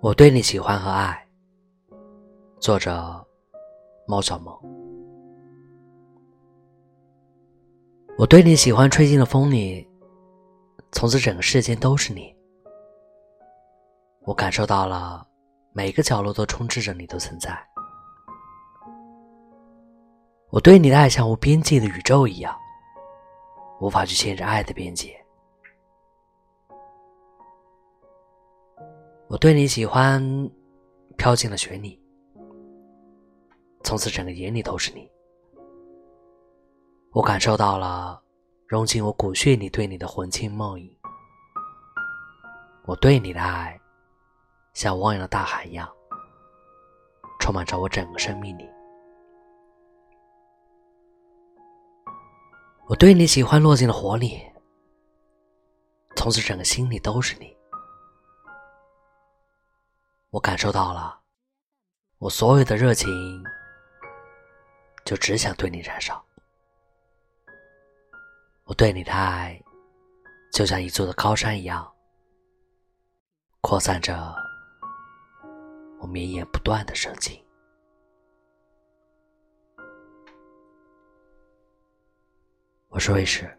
我对你喜欢和爱。作者：猫小萌。我对你喜欢吹进了风里，从此整个世界都是你。我感受到了每个角落都充斥着你的存在。我对你的爱像无边际的宇宙一样，无法去限制爱的边界。我对你喜欢，飘进了雪里，从此整个眼里都是你。我感受到了融进我骨血里对你的魂牵梦萦。我对你的爱，像汪洋的大海一样，充满着我整个生命里。我对你喜欢落进了火里，从此整个心里都是你。我感受到了，我所有的热情，就只想对你燃烧。我对你的爱，就像一座的高山一样，扩散着我绵延不断的深情。我是卫士。